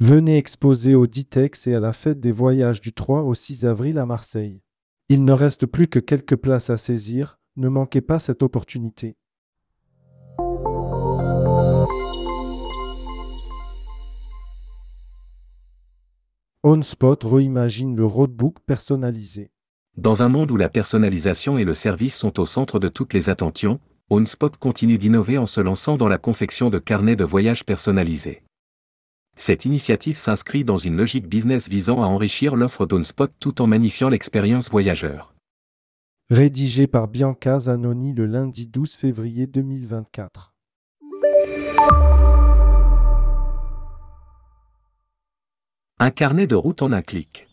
Venez exposer au Ditex et à la fête des voyages du 3 au 6 avril à Marseille. Il ne reste plus que quelques places à saisir, ne manquez pas cette opportunité. OnSpot reimagine le roadbook personnalisé. Dans un monde où la personnalisation et le service sont au centre de toutes les attentions, OnSpot continue d'innover en se lançant dans la confection de carnets de voyage personnalisés. Cette initiative s'inscrit dans une logique business visant à enrichir l'offre d'OnSpot tout en magnifiant l'expérience voyageur. Rédigé par Bianca Zanoni le lundi 12 février 2024. Un carnet de route en un clic.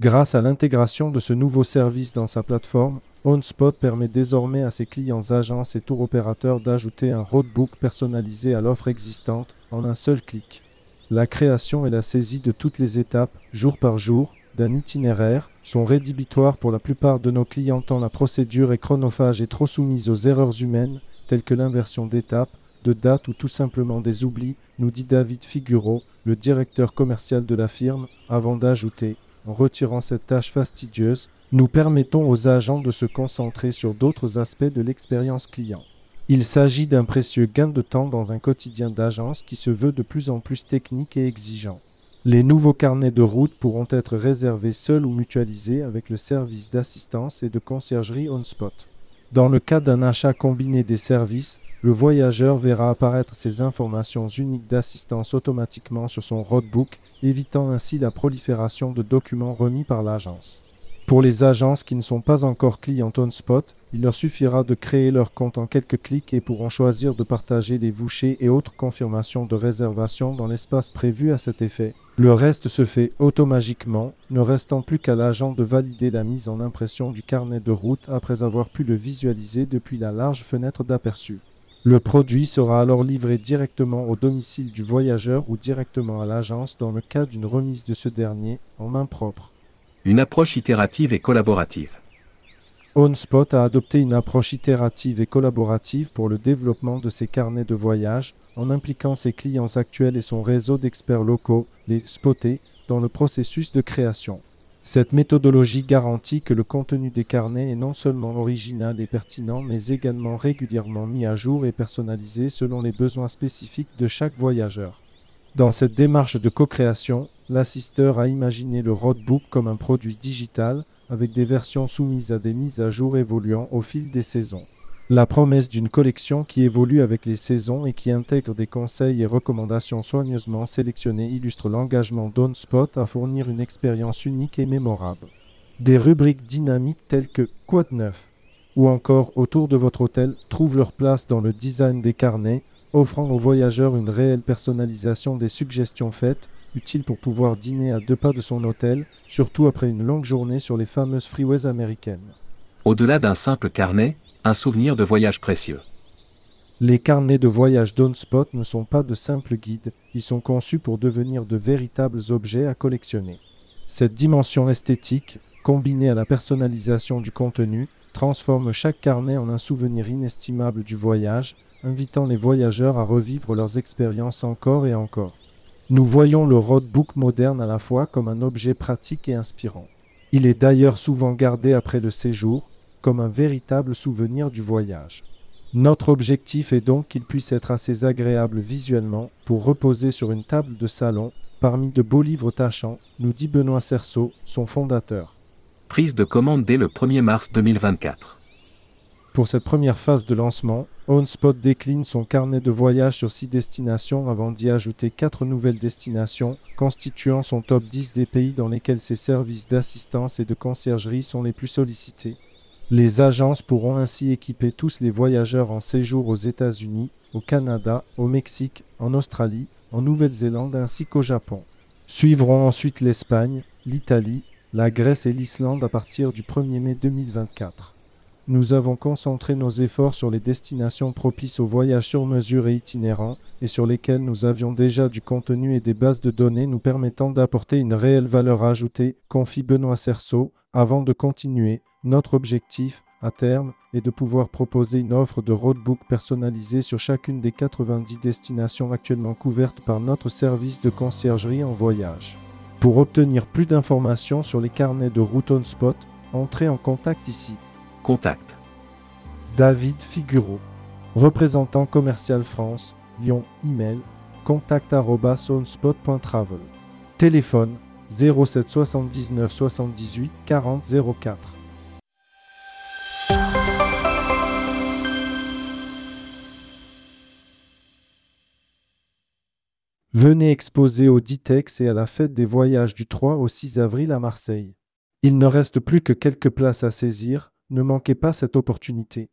Grâce à l'intégration de ce nouveau service dans sa plateforme, OnSpot permet désormais à ses clients agences et tour opérateurs d'ajouter un roadbook personnalisé à l'offre existante en un seul clic. La création et la saisie de toutes les étapes, jour par jour, d'un itinéraire sont rédhibitoires pour la plupart de nos clients tant la procédure est chronophage et trop soumise aux erreurs humaines, telles que l'inversion d'étapes, de dates ou tout simplement des oublis, nous dit David Figuro, le directeur commercial de la firme, avant d'ajouter En retirant cette tâche fastidieuse, nous permettons aux agents de se concentrer sur d'autres aspects de l'expérience client. Il s'agit d'un précieux gain de temps dans un quotidien d'agence qui se veut de plus en plus technique et exigeant. Les nouveaux carnets de route pourront être réservés seuls ou mutualisés avec le service d'assistance et de conciergerie on-spot. Dans le cas d'un achat combiné des services, le voyageur verra apparaître ces informations uniques d'assistance automatiquement sur son roadbook, évitant ainsi la prolifération de documents remis par l'agence. Pour les agences qui ne sont pas encore clients OnSpot, il leur suffira de créer leur compte en quelques clics et pourront choisir de partager les vouchers et autres confirmations de réservation dans l'espace prévu à cet effet. Le reste se fait automatiquement, ne restant plus qu'à l'agent de valider la mise en impression du carnet de route après avoir pu le visualiser depuis la large fenêtre d'aperçu. Le produit sera alors livré directement au domicile du voyageur ou directement à l'agence dans le cas d'une remise de ce dernier en main propre. Une approche itérative et collaborative. OnSpot a adopté une approche itérative et collaborative pour le développement de ses carnets de voyage en impliquant ses clients actuels et son réseau d'experts locaux, les spotés, dans le processus de création. Cette méthodologie garantit que le contenu des carnets est non seulement original et pertinent, mais également régulièrement mis à jour et personnalisé selon les besoins spécifiques de chaque voyageur. Dans cette démarche de co-création, l'assisteur a imaginé le roadbook comme un produit digital avec des versions soumises à des mises à jour évoluant au fil des saisons. La promesse d'une collection qui évolue avec les saisons et qui intègre des conseils et recommandations soigneusement sélectionnés illustre l'engagement d'OnSpot à fournir une expérience unique et mémorable. Des rubriques dynamiques telles que Quoi de neuf ou encore autour de votre hôtel trouvent leur place dans le design des carnets offrant aux voyageurs une réelle personnalisation des suggestions faites, utiles pour pouvoir dîner à deux pas de son hôtel, surtout après une longue journée sur les fameuses freeways américaines. Au-delà d'un simple carnet, un souvenir de voyage précieux. Les carnets de voyage d'OnSpot ne sont pas de simples guides, ils sont conçus pour devenir de véritables objets à collectionner. Cette dimension esthétique, combinée à la personnalisation du contenu, transforme chaque carnet en un souvenir inestimable du voyage, invitant les voyageurs à revivre leurs expériences encore et encore. Nous voyons le roadbook moderne à la fois comme un objet pratique et inspirant. Il est d'ailleurs souvent gardé après le séjour comme un véritable souvenir du voyage. Notre objectif est donc qu'il puisse être assez agréable visuellement pour reposer sur une table de salon parmi de beaux livres tachants, nous dit Benoît Cerceau, son fondateur. Prise de commande dès le 1er mars 2024. Pour cette première phase de lancement, OwnSpot décline son carnet de voyage sur six destinations avant d'y ajouter quatre nouvelles destinations, constituant son top 10 des pays dans lesquels ses services d'assistance et de conciergerie sont les plus sollicités. Les agences pourront ainsi équiper tous les voyageurs en séjour aux États-Unis, au Canada, au Mexique, en Australie, en Nouvelle-Zélande ainsi qu'au Japon. Suivront ensuite l'Espagne, l'Italie, la Grèce et l'Islande à partir du 1er mai 2024. Nous avons concentré nos efforts sur les destinations propices aux voyages sur mesure et itinérants et sur lesquelles nous avions déjà du contenu et des bases de données nous permettant d'apporter une réelle valeur ajoutée, confie Benoît Cerceau, avant de continuer. Notre objectif, à terme, est de pouvoir proposer une offre de roadbook personnalisée sur chacune des 90 destinations actuellement couvertes par notre service de conciergerie en voyage. Pour obtenir plus d'informations sur les carnets de route on spot, entrez en contact ici. David Figuro, représentant commercial France, Lyon, email contact@onspot.travel. Téléphone 07 79 78 40 04. Venez exposer au Ditex et à la fête des voyages du 3 au 6 avril à Marseille. Il ne reste plus que quelques places à saisir, ne manquez pas cette opportunité.